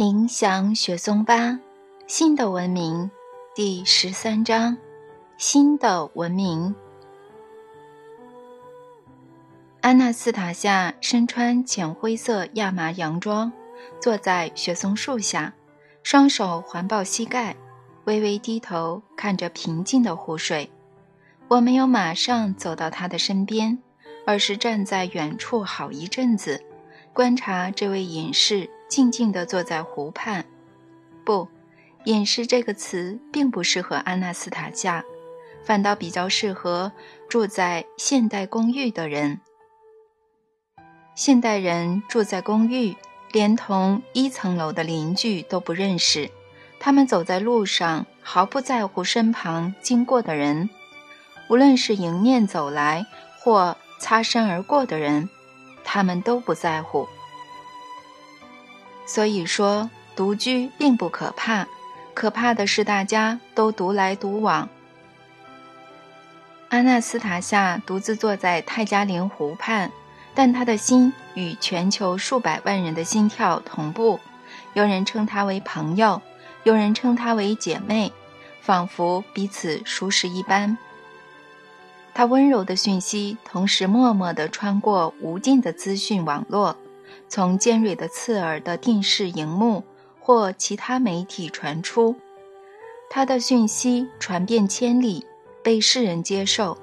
冥想雪松八，新的文明，第十三章，新的文明。安娜斯塔夏身穿浅灰色亚麻洋装，坐在雪松树下，双手环抱膝盖，微微低头看着平静的湖水。我没有马上走到她的身边，而是站在远处好一阵子，观察这位隐士。静静地坐在湖畔，不，隐士这个词并不适合安娜斯塔夏，反倒比较适合住在现代公寓的人。现代人住在公寓，连同一层楼的邻居都不认识，他们走在路上毫不在乎身旁经过的人，无论是迎面走来或擦身而过的人，他们都不在乎。所以说，独居并不可怕，可怕的是大家都独来独往。阿纳斯塔夏独自坐在泰加林湖畔，但他的心与全球数百万人的心跳同步。有人称她为朋友，有人称她为姐妹，仿佛彼此熟识一般。他温柔的讯息，同时默默地穿过无尽的资讯网络。从尖锐的刺耳的电视荧幕或其他媒体传出，他的讯息传遍千里，被世人接受。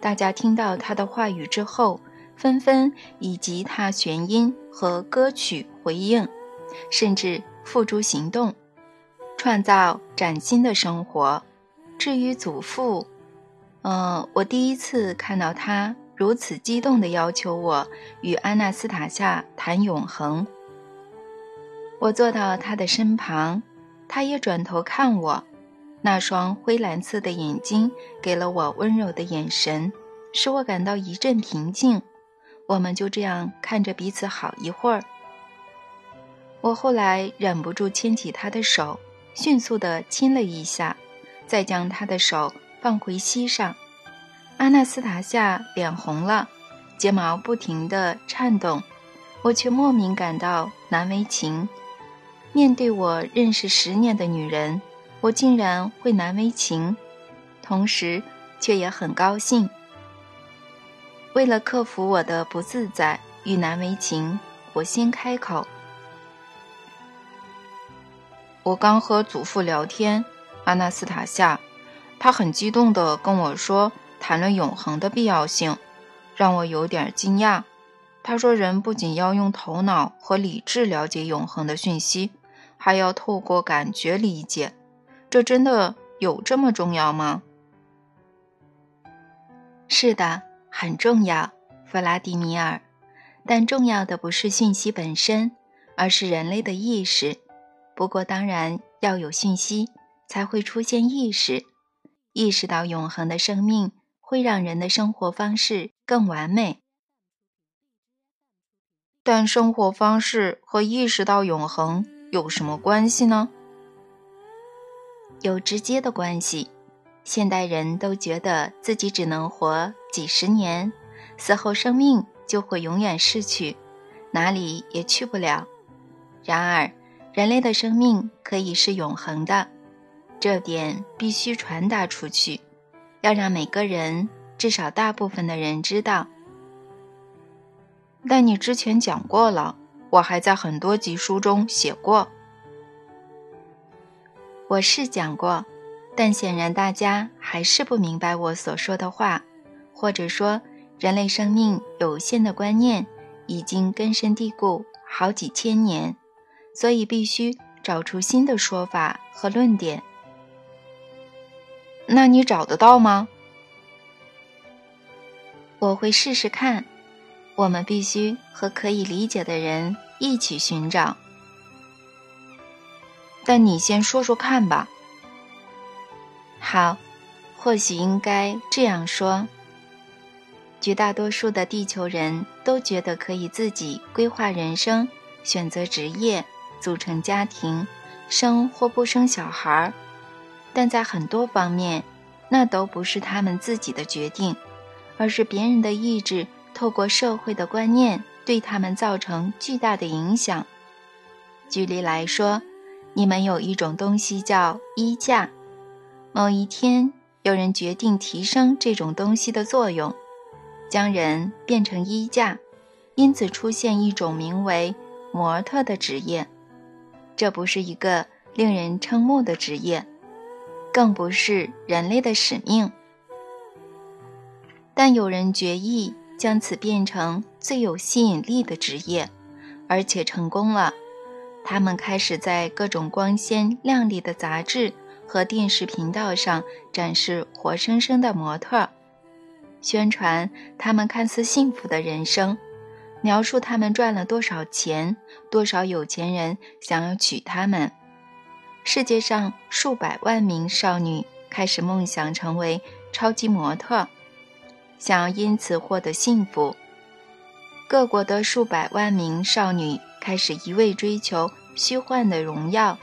大家听到他的话语之后，纷纷以吉他弦音和歌曲回应，甚至付诸行动，创造崭新的生活。至于祖父，嗯，我第一次看到他。如此激动地要求我与安娜斯塔夏谈永恒。我坐到他的身旁，他也转头看我，那双灰蓝色的眼睛给了我温柔的眼神，使我感到一阵平静。我们就这样看着彼此好一会儿。我后来忍不住牵起他的手，迅速地亲了一下，再将他的手放回膝上。阿纳斯塔夏脸红了，睫毛不停地颤动，我却莫名感到难为情。面对我认识十年的女人，我竟然会难为情，同时却也很高兴。为了克服我的不自在与难为情，我先开口：“我刚和祖父聊天，阿纳斯塔夏，他很激动地跟我说。”谈论永恒的必要性，让我有点惊讶。他说：“人不仅要用头脑和理智了解永恒的讯息，还要透过感觉理解。这真的有这么重要吗？”“是的，很重要，弗拉迪米尔。但重要的不是讯息本身，而是人类的意识。不过，当然要有讯息，才会出现意识。意识到永恒的生命。”会让人的生活方式更完美，但生活方式和意识到永恒有什么关系呢？有直接的关系。现代人都觉得自己只能活几十年，死后生命就会永远逝去，哪里也去不了。然而，人类的生命可以是永恒的，这点必须传达出去。要让每个人，至少大部分的人知道。但你之前讲过了，我还在很多集书中写过。我是讲过，但显然大家还是不明白我所说的话，或者说，人类生命有限的观念已经根深蒂固好几千年，所以必须找出新的说法和论点。那你找得到吗？我会试试看。我们必须和可以理解的人一起寻找。但你先说说看吧。好，或许应该这样说：绝大多数的地球人都觉得可以自己规划人生、选择职业、组成家庭、生或不生小孩儿。但在很多方面，那都不是他们自己的决定，而是别人的意志透过社会的观念对他们造成巨大的影响。举例来说，你们有一种东西叫衣架。某一天，有人决定提升这种东西的作用，将人变成衣架，因此出现一种名为模特的职业。这不是一个令人瞠目的职业，更不是人类的使命。但有人决意将此变成最有吸引力的职业，而且成功了。他们开始在各种光鲜亮丽的杂志。和电视频道上展示活生生的模特，宣传他们看似幸福的人生，描述他们赚了多少钱，多少有钱人想要娶他们。世界上数百万名少女开始梦想成为超级模特，想要因此获得幸福。各国的数百万名少女开始一味追求虚幻的荣耀。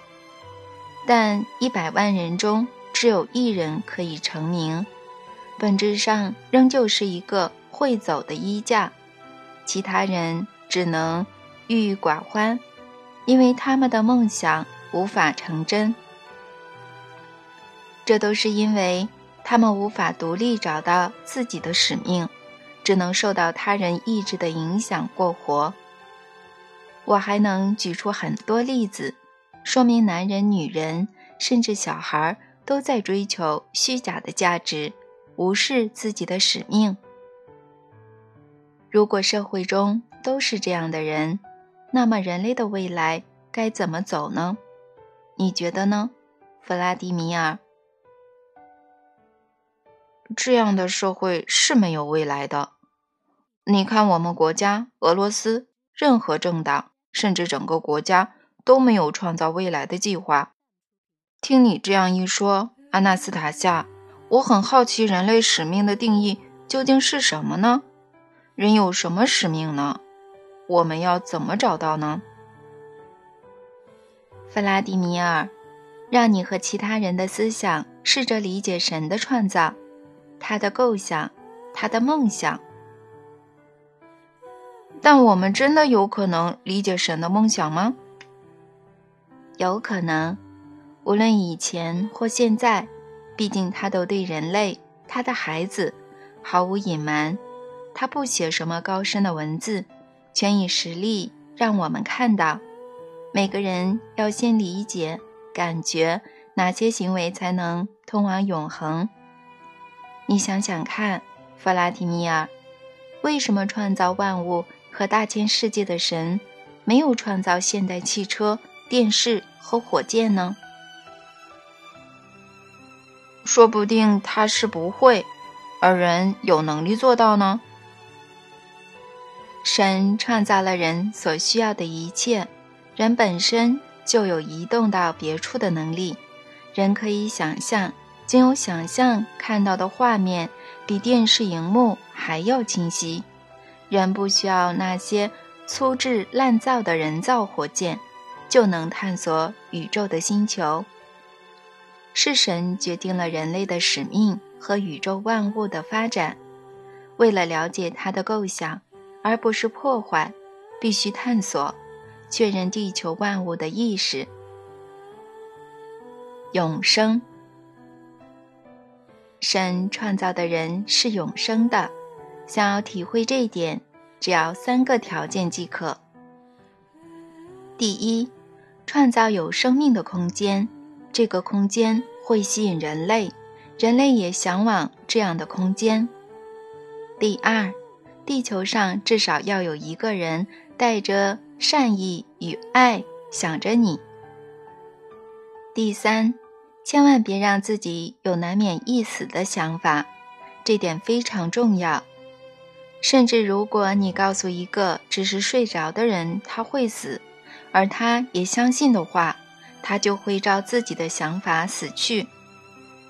但一百万人中只有一人可以成名，本质上仍旧是一个会走的衣架，其他人只能郁郁寡欢，因为他们的梦想无法成真。这都是因为他们无法独立找到自己的使命，只能受到他人意志的影响过活。我还能举出很多例子。说明男人、女人，甚至小孩都在追求虚假的价值，无视自己的使命。如果社会中都是这样的人，那么人类的未来该怎么走呢？你觉得呢，弗拉迪米尔？这样的社会是没有未来的。你看，我们国家俄罗斯，任何政党，甚至整个国家。都没有创造未来的计划。听你这样一说，阿纳斯塔夏，我很好奇，人类使命的定义究竟是什么呢？人有什么使命呢？我们要怎么找到呢？弗拉迪米尔，让你和其他人的思想试着理解神的创造，他的构想，他的梦想。但我们真的有可能理解神的梦想吗？有可能，无论以前或现在，毕竟他都对人类、他的孩子毫无隐瞒。他不写什么高深的文字，全以实力让我们看到。每个人要先理解、感觉哪些行为才能通往永恒。你想想看，弗拉提米尔，为什么创造万物和大千世界的神没有创造现代汽车、电视？和火箭呢？说不定他是不会，而人有能力做到呢。神创造了人所需要的一切，人本身就有移动到别处的能力。人可以想象，仅有想象看到的画面比电视荧幕还要清晰。人不需要那些粗制滥造的人造火箭。就能探索宇宙的星球。是神决定了人类的使命和宇宙万物的发展。为了了解他的构想，而不是破坏，必须探索，确认地球万物的意识。永生。神创造的人是永生的。想要体会这一点，只要三个条件即可。第一。创造有生命的空间，这个空间会吸引人类，人类也向往这样的空间。第二，地球上至少要有一个人带着善意与爱想着你。第三，千万别让自己有难免一死的想法，这点非常重要。甚至如果你告诉一个只是睡着的人他会死。而他也相信的话，他就会照自己的想法死去。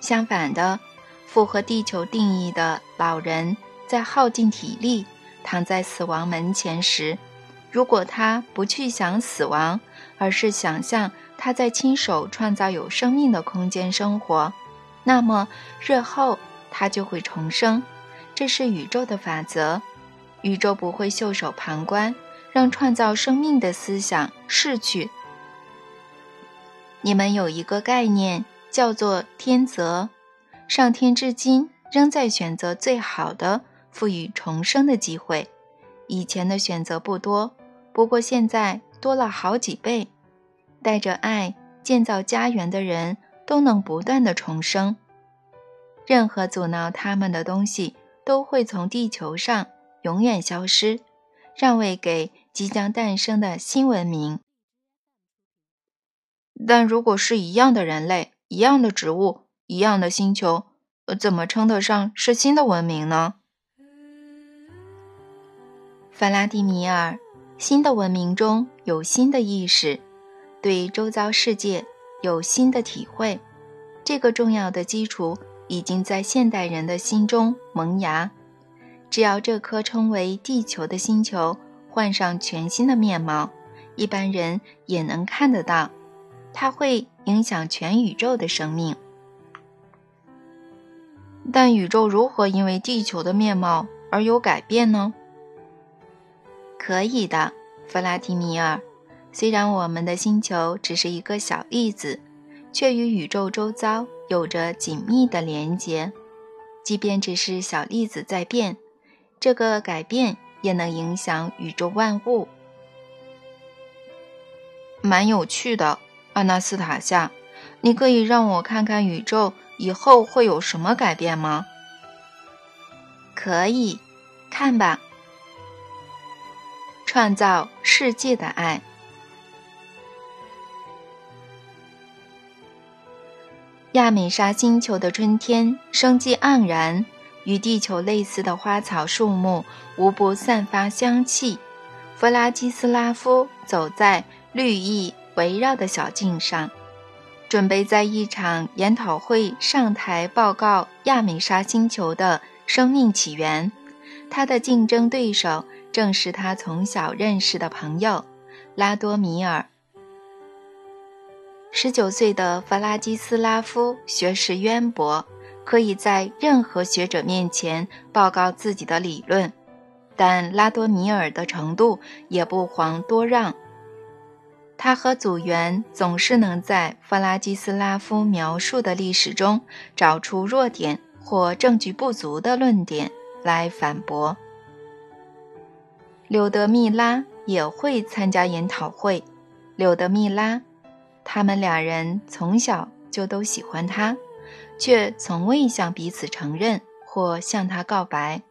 相反的，符合地球定义的老人在耗尽体力躺在死亡门前时，如果他不去想死亡，而是想象他在亲手创造有生命的空间生活，那么日后他就会重生。这是宇宙的法则，宇宙不会袖手旁观。让创造生命的思想逝去，你们有一个概念叫做天择，上天至今仍在选择最好的，赋予重生的机会。以前的选择不多，不过现在多了好几倍。带着爱建造家园的人都能不断的重生。任何阻挠他们的东西都会从地球上永远消失，让位给即将诞生的新文明。但如果是一样的人类、一样的植物、一样的星球，怎么称得上是新的文明呢？弗拉迪米尔，新的文明中有新的意识，对周遭世界有新的体会。这个重要的基础已经在现代人的心中萌芽。只要这颗称为地球的星球换上全新的面貌，一般人也能看得到。它会影响全宇宙的生命，但宇宙如何因为地球的面貌而有改变呢？可以的，弗拉提米尔。虽然我们的星球只是一个小粒子，却与宇宙周遭有着紧密的连结。即便只是小粒子在变，这个改变也能影响宇宙万物。蛮有趣的。阿纳斯塔夏，你可以让我看看宇宙以后会有什么改变吗？可以，看吧。创造世界的爱。亚美莎星球的春天生机盎然，与地球类似的花草树木无不散发香气。弗拉基斯拉夫走在绿意。围绕的小径上，准备在一场研讨会上台报告亚美莎星球的生命起源。他的竞争对手正是他从小认识的朋友拉多米尔。十九岁的弗拉基斯拉夫学识渊博，可以在任何学者面前报告自己的理论，但拉多米尔的程度也不遑多让。他和组员总是能在弗拉基斯拉夫描述的历史中找出弱点或证据不足的论点来反驳。柳德密拉也会参加研讨会。柳德密拉，他们两人从小就都喜欢他，却从未向彼此承认或向他告白，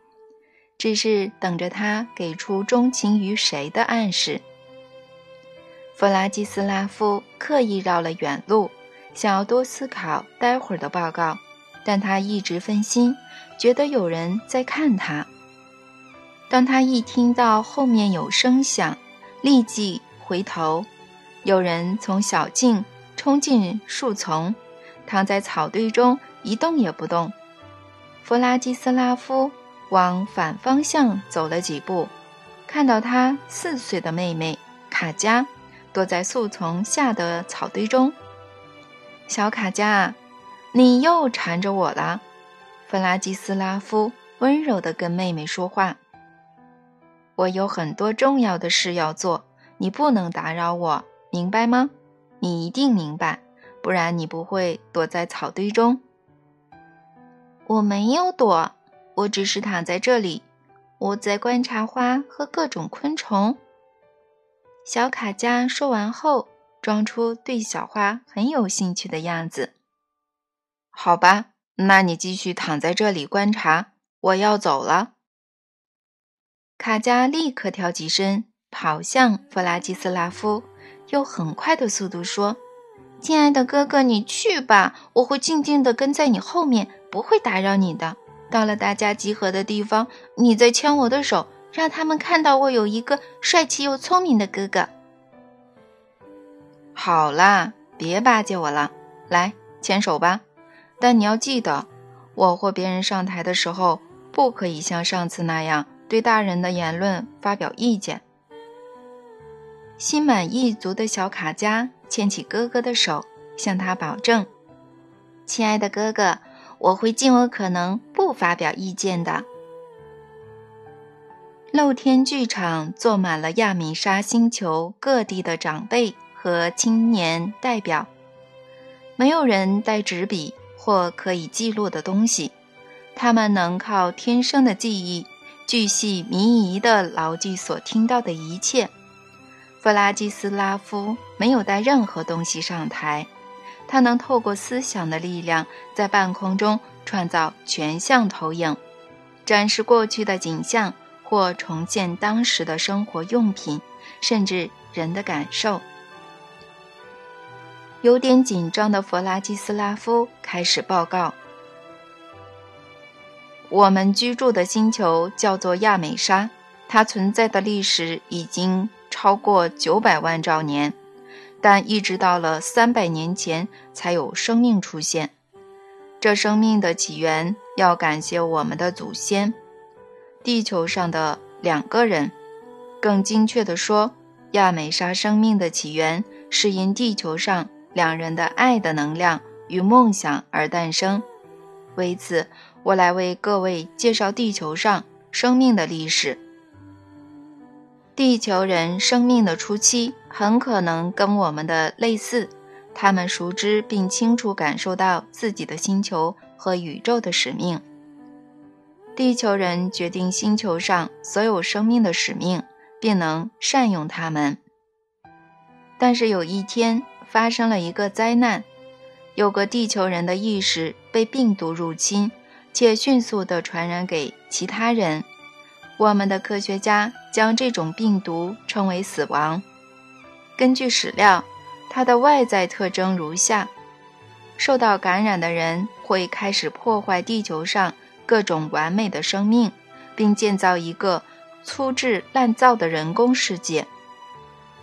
只是等着他给出钟情于谁的暗示。弗拉基斯拉夫刻意绕了远路，想要多思考待会儿的报告，但他一直分心，觉得有人在看他。当他一听到后面有声响，立即回头，有人从小径冲进树丛，躺在草堆中一动也不动。弗拉基斯拉夫往反方向走了几步，看到他四岁的妹妹卡佳。躲在树丛下的草堆中，小卡加，你又缠着我了。弗拉基斯拉夫温柔地跟妹妹说话：“我有很多重要的事要做，你不能打扰我，明白吗？你一定明白，不然你不会躲在草堆中。”我没有躲，我只是躺在这里，我在观察花和各种昆虫。小卡加说完后，装出对小花很有兴趣的样子。好吧，那你继续躺在这里观察，我要走了。卡加立刻跳起身，跑向弗拉基斯拉夫，用很快的速度说：“亲爱的哥哥，你去吧，我会静静地跟在你后面，不会打扰你的。到了大家集合的地方，你再牵我的手。”让他们看到我有一个帅气又聪明的哥哥。好啦，别巴结我了，来牵手吧。但你要记得，我或别人上台的时候，不可以像上次那样对大人的言论发表意见。心满意足的小卡加牵起哥哥的手，向他保证：“亲爱的哥哥，我会尽我可能不发表意见的。”露天剧场坐满了亚米莎星球各地的长辈和青年代表，没有人带纸笔或可以记录的东西，他们能靠天生的记忆，巨细靡遗地牢记所听到的一切。弗拉基斯拉夫没有带任何东西上台，他能透过思想的力量，在半空中创造全像投影，展示过去的景象，或重现当时的生活用品，甚至人的感受。有点紧张的弗拉基斯拉夫开始报告：“我们居住的星球叫做亚美沙，它存在的历史已经超过九百万兆年，但一直到了三百年前才有生命出现。这生命的起源要感谢我们的祖先——地球上的两个人。更精确地说，亚美莎生命的起源是因地球上。”两人的爱的能量与梦想而诞生。为此，我来为各位介绍地球上生命的历史。地球人生命的初期很可能跟我们的类似，他们熟知并清楚感受到自己的星球和宇宙的使命。地球人决定星球上所有生命的使命，并能善用它们。但是有一天。发生了一个灾难，有个地球人的意识被病毒入侵，且迅速地传染给其他人。我们的科学家将这种病毒称为死亡。根据史料，它的外在特征如下：受到感染的人会开始破坏地球上各种完美的生命，并建造一个粗制滥造的人工世界。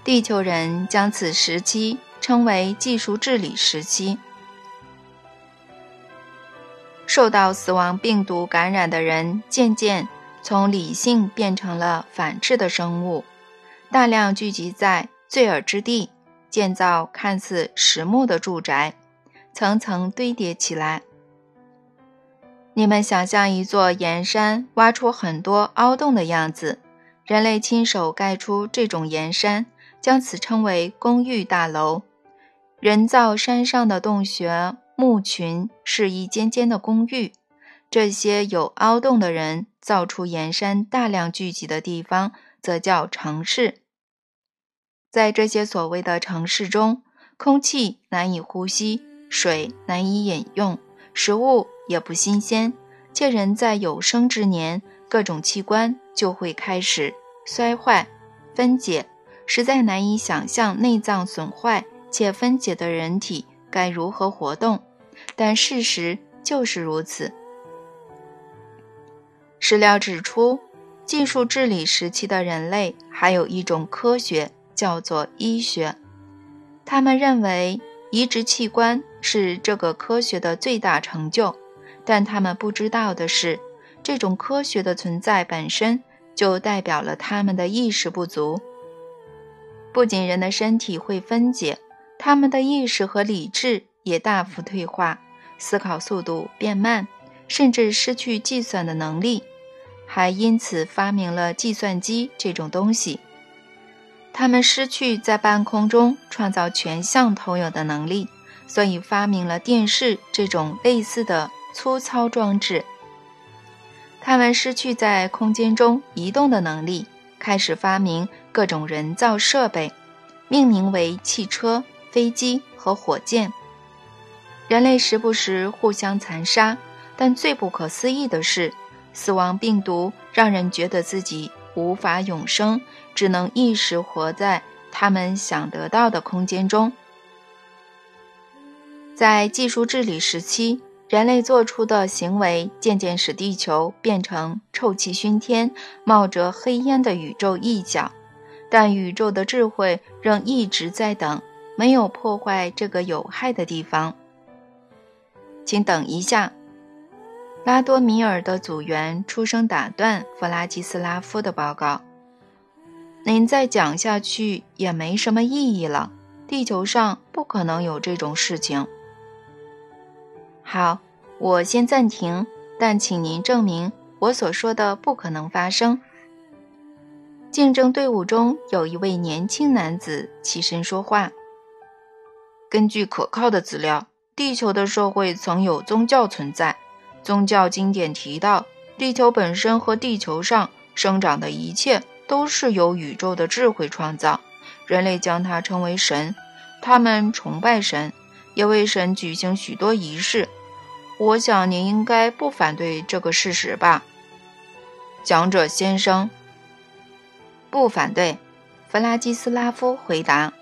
地球人将此时期。称为技术治理时期。受到死亡病毒感染的人渐渐从理性变成了反智的生物，大量聚集在罪尔之地，建造看似实木的住宅，层层堆叠起来。你们想象一座岩山挖出很多凹洞的样子，人类亲手盖出这种岩山，将此称为公寓大楼。人造山上的洞穴墓群是一间间的公寓，这些有凹洞的人造出岩山大量聚集的地方，则叫城市。在这些所谓的城市中，空气难以呼吸，水难以饮用，食物也不新鲜，且人在有生之年，各种器官就会开始衰坏、分解，实在难以想象内脏损坏。且分解的人体该如何活动？但事实就是如此。史料指出，技术治理时期的人类还有一种科学，叫做医学。他们认为移植器官是这个科学的最大成就，但他们不知道的是，这种科学的存在本身就代表了他们的意识不足。不仅人的身体会分解。他们的意识和理智也大幅退化，思考速度变慢，甚至失去计算的能力，还因此发明了计算机这种东西。他们失去在半空中创造全像投影的能力，所以发明了电视这种类似的粗糙装置。他们失去在空间中移动的能力，开始发明各种人造设备，命名为汽车。飞机和火箭，人类时不时互相残杀，但最不可思议的是，死亡病毒让人觉得自己无法永生，只能一时活在他们想得到的空间中。在技术治理时期，人类做出的行为渐渐使地球变成臭气熏天、冒着黑烟的宇宙一角，但宇宙的智慧仍一直在等。没有破坏这个有害的地方，请等一下。拉多米尔的组员出声打断弗拉基斯拉夫的报告：“您再讲下去也没什么意义了。地球上不可能有这种事情。”好，我先暂停，但请您证明我所说的不可能发生。竞争队伍中有一位年轻男子起身说话。根据可靠的资料，地球的社会曾有宗教存在。宗教经典提到，地球本身和地球上生长的一切都是由宇宙的智慧创造。人类将它称为神，他们崇拜神，也为神举行许多仪式。我想您应该不反对这个事实吧，讲者先生。不反对，弗拉基斯拉夫回答。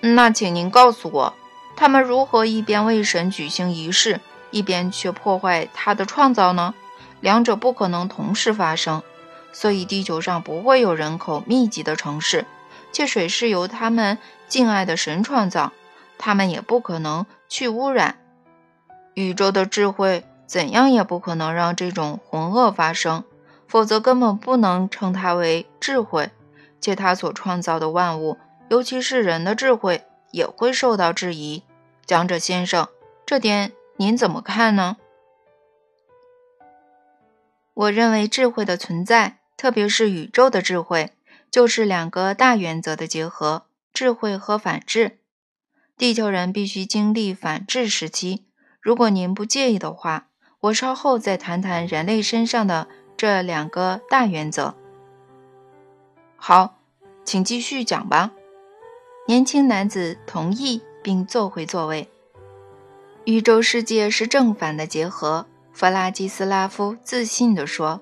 那请您告诉我，他们如何一边为神举行仪式，一边却破坏他的创造呢？两者不可能同时发生，所以地球上不会有人口密集的城市。且水是由他们敬爱的神创造，他们也不可能去污染。宇宙的智慧怎样也不可能让这种浑恶发生，否则根本不能称它为智慧。且他所创造的万物，尤其是人的智慧，也会受到质疑。讲者先生，这点您怎么看呢？我认为智慧的存在，特别是宇宙的智慧。就是两个大原则的结合：智慧和反智。地球人必须经历反智时期。如果您不介意的话，我稍后再谈谈人类身上的这两个大原则。好，请继续讲吧。年轻男子同意并坐回座位。宇宙世界是正反的结合，弗拉基斯拉夫自信地说：“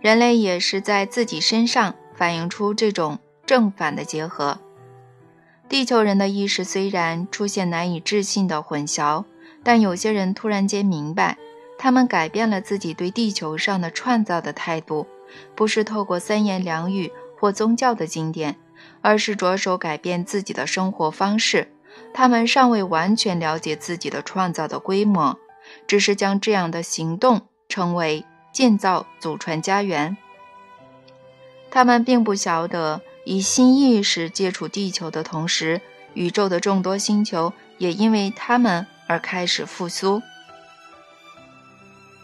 人类也是在自己身上。”反映出这种正反的结合。地球人的意识虽然出现难以置信的混淆，但有些人突然间明白，他们改变了自己对地球上的创造的态度，不是透过三言两语或宗教的经典，而是着手改变自己的生活方式。他们尚未完全了解自己的创造的规模，只是将这样的行动称为建造、祖传家园。他们并不晓得，以新意识接触地球的同时，宇宙的众多星球也因为他们而开始复苏。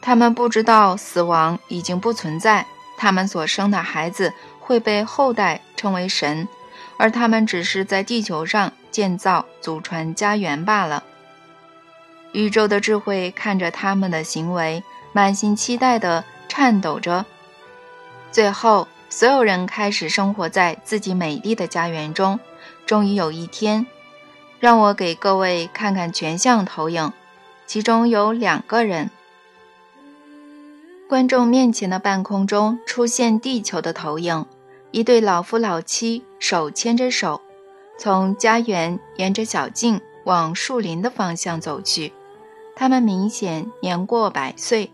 他们不知道死亡已经不存在，他们所生的孩子会被后代称为神，而他们只是在地球上建造、祖传家园罢了。宇宙的智慧看着他们的行为，满心期待地颤抖着，最后。所有人开始生活在自己美丽的家园中。终于有一天，让我给各位看看全像投影，其中有两个人。观众面前的半空中出现地球的投影，一对老夫老妻手牵着手，从家园沿着小径往树林的方向走去。他们明显年过百岁，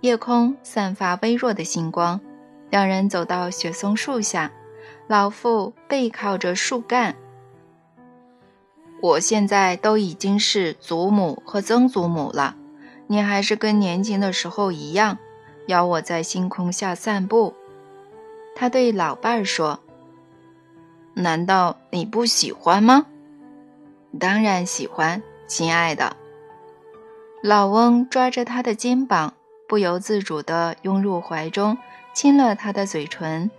夜空散发微弱的星光。两人走到雪松树下，老妇背靠着树干。我现在都已经是祖母和曾祖母了，你还是跟年轻的时候一样，邀我在星空下散步。他对老伴儿说：“难道你不喜欢吗？”“当然喜欢，亲爱的。”老翁抓着他的肩膀，不由自主地拥入怀中。亲了他的嘴唇，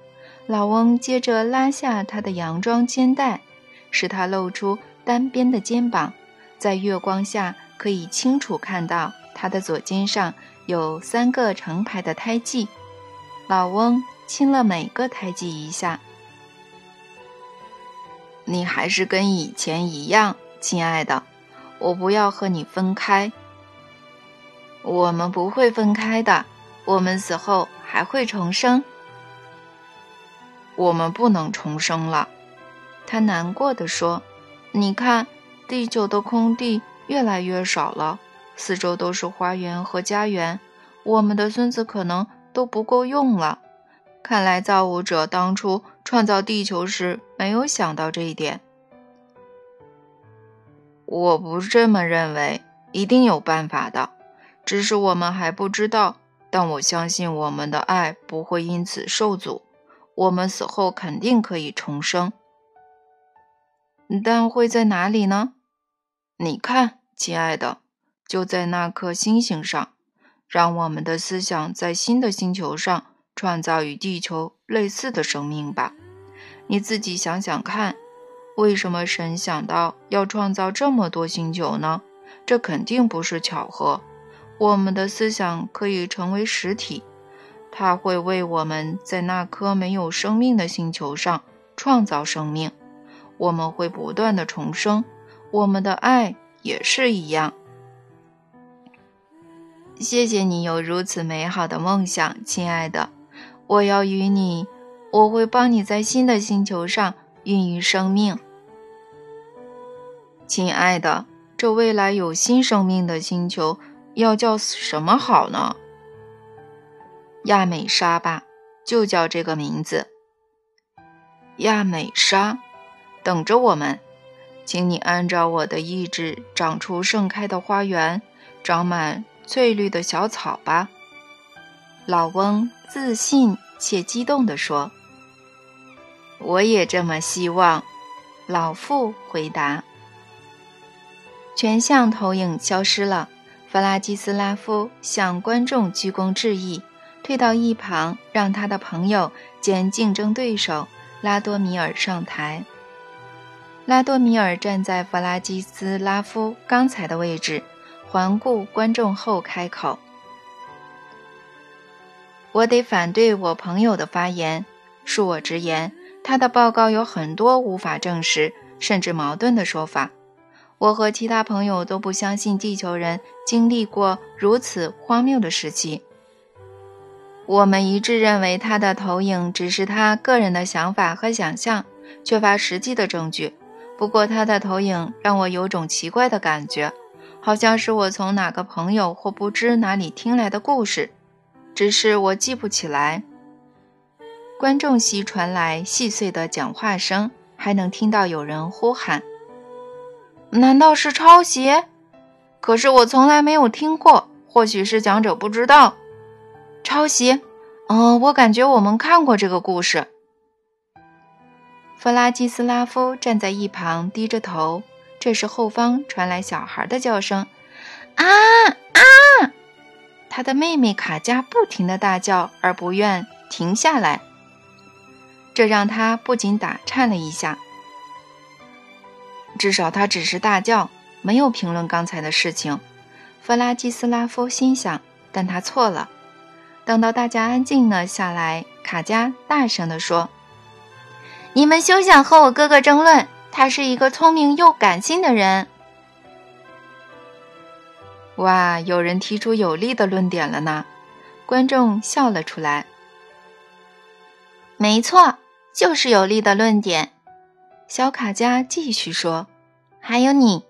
老翁接着拉下他的洋装肩带，使他露出单边的肩膀，在月光下可以清楚看到他的左肩上有三个成排的胎记。老翁亲了每个胎记一下。你还是跟以前一样，亲爱的，我不要和你分开。我们不会分开的，我们死后。还会重生？我们不能重生了，他难过的说：“你看，地球的空地越来越少了，四周都是花园和家园，我们的孙子可能都不够用了。看来造物者当初创造地球时没有想到这一点。”我不这么认为，一定有办法的，只是我们还不知道。但我相信我们的爱不会因此受阻，我们死后肯定可以重生。但会在哪里呢？你看，亲爱的，就在那颗星星上。让我们的思想在新的星球上创造与地球类似的生命吧。你自己想想看，为什么神想到要创造这么多星球呢？这肯定不是巧合。我们的思想可以成为实体，它会为我们在那颗没有生命的星球上创造生命。我们会不断的重生，我们的爱也是一样。谢谢你有如此美好的梦想，亲爱的。我要与你，我会帮你在新的星球上孕育生命。亲爱的，这未来有新生命的星球要叫什么好呢？亚美莎吧，就叫这个名字。亚美莎，等着我们，请你按照我的意志长出盛开的花园，长满翠绿的小草吧。老翁自信且激动地说：“我也这么希望。”老妇回答。全像投影消失了。弗拉基斯拉夫向观众鞠躬致意，退到一旁，让他的朋友兼竞争对手拉多米尔上台。拉多米尔站在弗拉基斯拉夫刚才的位置，环顾观众后开口：“我得反对我朋友的发言。恕我直言，他的报告有很多无法证实，甚至矛盾的说法。”我和其他朋友都不相信地球人经历过如此荒谬的时期。我们一致认为他的投影只是他个人的想法和想象，缺乏实际的证据。不过，他的投影让我有种奇怪的感觉，好像是我从哪个朋友或不知哪里听来的故事，只是我记不起来。观众席传来细碎的讲话声，还能听到有人呼喊。难道是抄袭？可是我从来没有听过。或许是讲者不知道抄袭。嗯，我感觉我们看过这个故事。弗拉基斯拉夫站在一旁，低着头。这时后方传来小孩的叫声：“啊啊！”他的妹妹卡佳不停的大叫，而不愿停下来，这让他不禁打颤了一下。至少他只是大叫，没有评论刚才的事情。弗拉基斯拉夫心想，但他错了。等到大家安静了下来，卡佳大声地说：“你们休想和我哥哥争论，他是一个聪明又感性的人。”哇，有人提出有力的论点了呢！观众笑了出来。没错，就是有力的论点。小卡佳继续说：“还有你，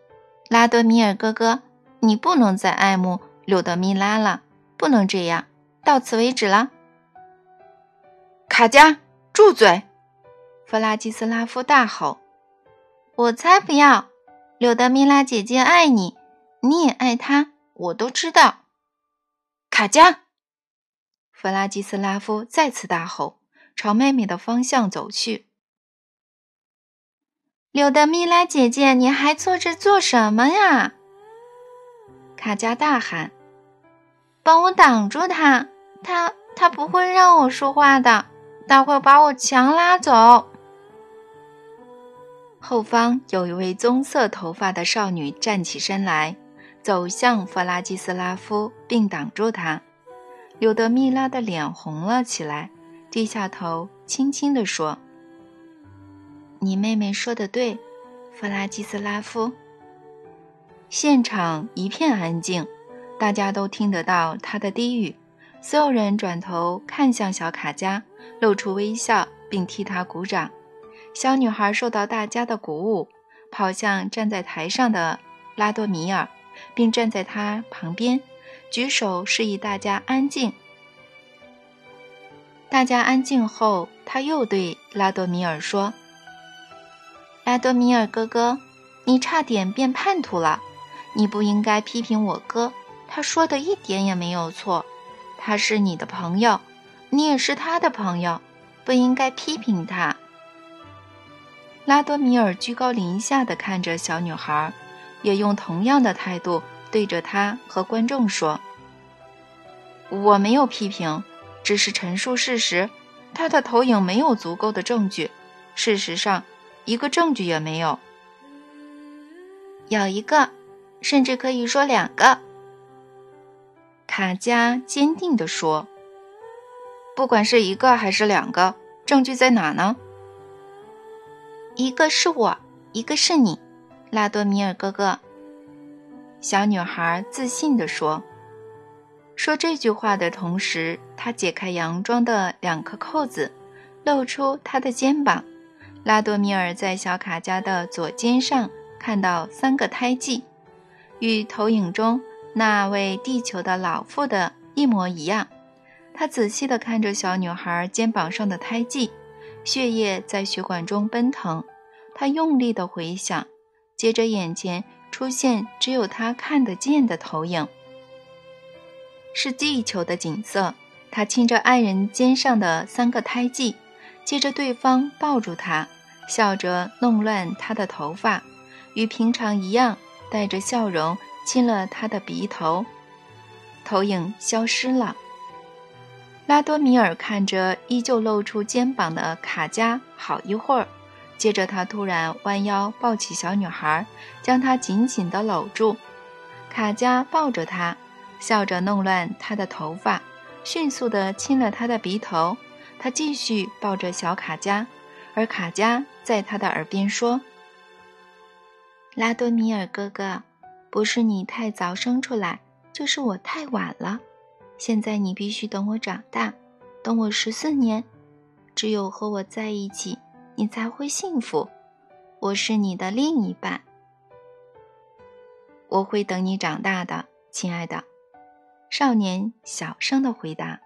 拉多米尔哥哥，你不能再爱慕柳德米拉了，不能这样，到此为止了。”卡佳，住嘴！弗拉基斯拉夫大吼：“我才不要！柳德米拉姐姐爱你，你也爱她，我都知道。”卡加，弗拉基斯拉夫再次大吼，朝妹妹的方向走去。柳德米拉姐姐，你还坐着做什么呀？卡佳大喊：“帮我挡住他！他他不会让我说话的，他会把我强拉走。”后方有一位棕色头发的少女站起身来，走向弗拉基斯拉夫，并挡住他。柳德米拉的脸红了起来，低下头，轻轻地说。你妹妹说的对，弗拉基斯拉夫。现场一片安静，大家都听得到他的低语。所有人转头看向小卡佳，露出微笑，并替他鼓掌。小女孩受到大家的鼓舞，跑向站在台上的拉多米尔，并站在他旁边，举手示意大家安静。大家安静后，他又对拉多米尔说。拉多米尔哥哥，你差点变叛徒了。你不应该批评我哥，他说的一点也没有错。他是你的朋友，你也是他的朋友，不应该批评他。拉多米尔居高临下的看着小女孩，也用同样的态度对着他和观众说：“我没有批评，只是陈述事实。他的投影没有足够的证据。事实上。”一个证据也没有。有一个，甚至可以说两个。卡加坚定地说：“不管是一个还是两个，证据在哪呢？一个是我，一个是你，拉多米尔哥哥。”小女孩自信地说。说这句话的同时，她解开洋装的两颗扣子，露出她的肩膀。拉多米尔在小卡加的左肩上看到三个胎记，与投影中。那位地球的老妇的一模一样，他仔细地看着小女孩肩膀上的胎记，血液在血管中奔腾。他用力地回想，接着眼前出现只有他看得见的投影，是地球的景色。他亲着爱人肩上的三个胎记，接着对方抱住他，笑着弄乱他的头发，与平常一样，带着笑容。亲了他的鼻头，投影消失了。拉多米尔看着依旧露出肩膀的卡加好一会儿，接着他突然弯腰抱起小女孩，将她紧紧地搂住。卡加抱着她，笑着弄乱她的头发，迅速地亲了她的鼻头。他继续抱着小卡加，而卡加在他的耳边说：“拉多米尔哥哥。”不是你太早生出来，就是我太晚了。现在你必须等我长大，等我十四年。只有和我在一起，你才会幸福。我是你的另一半。我会等你长大的，亲爱的。少年小声的回答。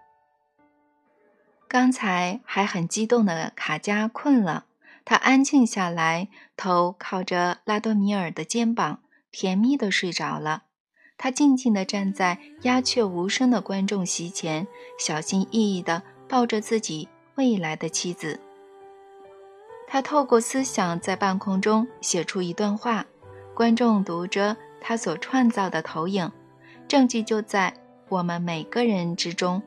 刚才还很激动的卡加困了，他安静下来，头靠着拉多米尔的肩膀。甜蜜的睡着了，他静静地站在鸦雀无声的观众席前，小心翼翼地抱着自己未来的妻子。他透过思想在半空中写出一段话，观众读着他所创造的投影，证据就在我们每个人之中。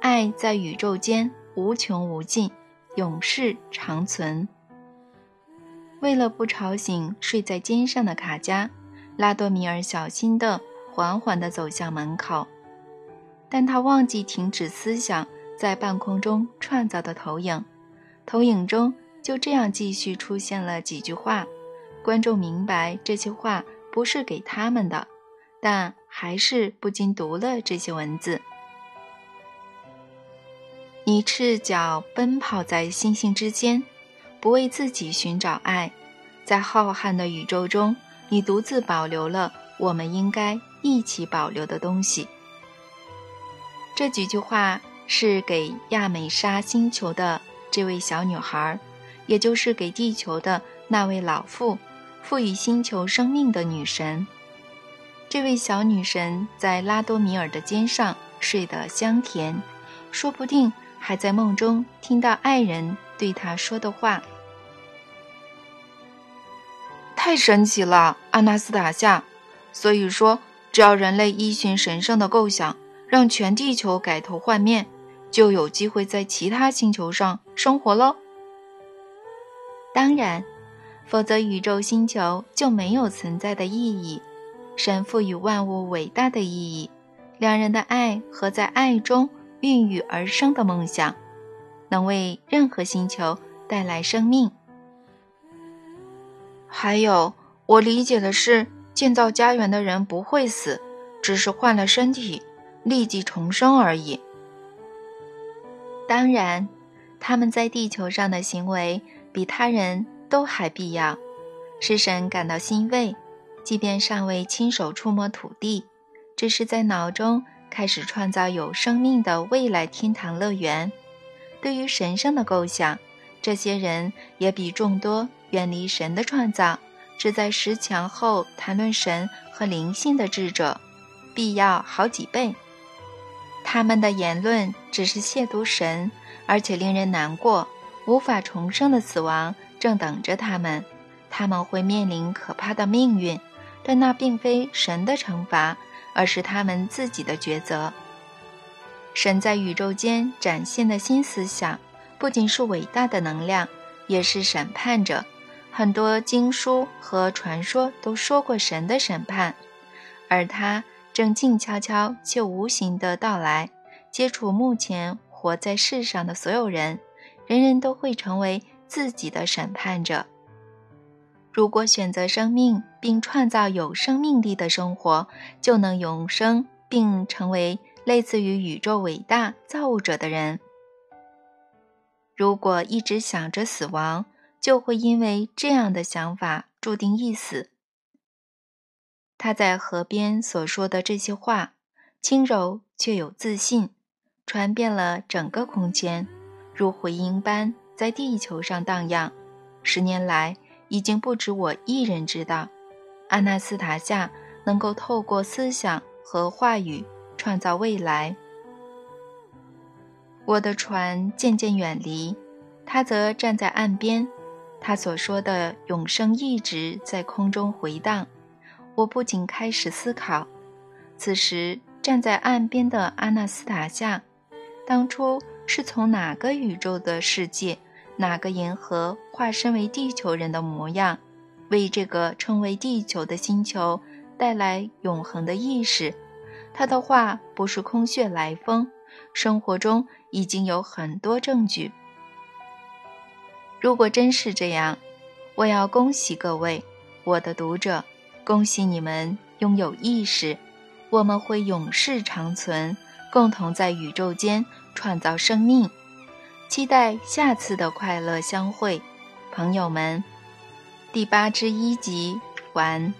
爱在宇宙间无穷无尽，永世长存。为了不吵醒睡在肩上的卡加。拉多米尔小心地、缓缓地走向门口，但他忘记停止思想在半空中创造的投影。投影中就这样继续出现了几句话，观众明白这些话不是给他们的，但还是不禁读了这些文字：“你赤脚奔跑在星星之间，不为自己寻找爱，在浩瀚的宇宙中。”你独自保留了我们应该一起保留的东西。这几句话是给亚美莎星球的这位小女孩，也就是给地球的那位老妇，赋予星球生命的女神。这位小女神在拉多米尔的肩上睡得香甜，说不定还在梦中听到爱人对她说的话。太神奇了，阿纳斯塔夏。所以说，只要人类依循神圣的构想，让全地球改头换面，就有机会在其他星球上生活喽。当然，否则宇宙星球就没有存在的意义。神赋予万物伟大的意义，两人的爱和在爱中孕育而生的梦想，能为任何星球带来生命。还有，我理解的是，建造家园的人不会死，只是换了身体，立即重生而已。当然，他们在地球上的行为比他人都还必要，使神感到欣慰。即便尚未亲手触摸土地，只是在脑中开始创造有生命的未来天堂乐园。对于神圣的构想，这些人也比众多。远离神的创造，只在石墙后谈论神和灵性的智者，必要好几倍。他们的言论只是亵渎神，而且令人难过。无法重生的死亡正等着他们，他们会面临可怕的命运，但那并非神的惩罚，而是他们自己的抉择。神在宇宙间展现的新思想，不仅是伟大的能量，也是审判者。很多经书和传说都说过神的审判，而他正静悄悄却无形的到来，接触目前活在世上的所有人，人人都会成为自己的审判者。如果选择生命并创造有生命力的生活，就能永生并成为类似于宇宙伟大造物者的人。如果一直想着死亡，就会因为这样的想法注定一死。他在河边所说的这些话，轻柔却有自信，传遍了整个空间，如回音般在地球上荡漾。十年来，已经不止我一人知道，阿纳斯塔夏能够透过思想和话语创造未来。我的船渐渐远离，他则站在岸边。他所说的永生一直在空中回荡，我不仅开始思考：此时站在岸边的阿纳斯塔夏，当初是从哪个宇宙的世界、哪个银河化身为地球人的模样，为这个称为地球的星球带来永恒的意识？他的话不是空穴来风，生活中已经有很多证据。如果真是这样，我要恭喜各位，我的读者，恭喜你们拥有意识，我们会永世长存，共同在宇宙间创造生命，期待下次的快乐相会，朋友们。第八之一集完。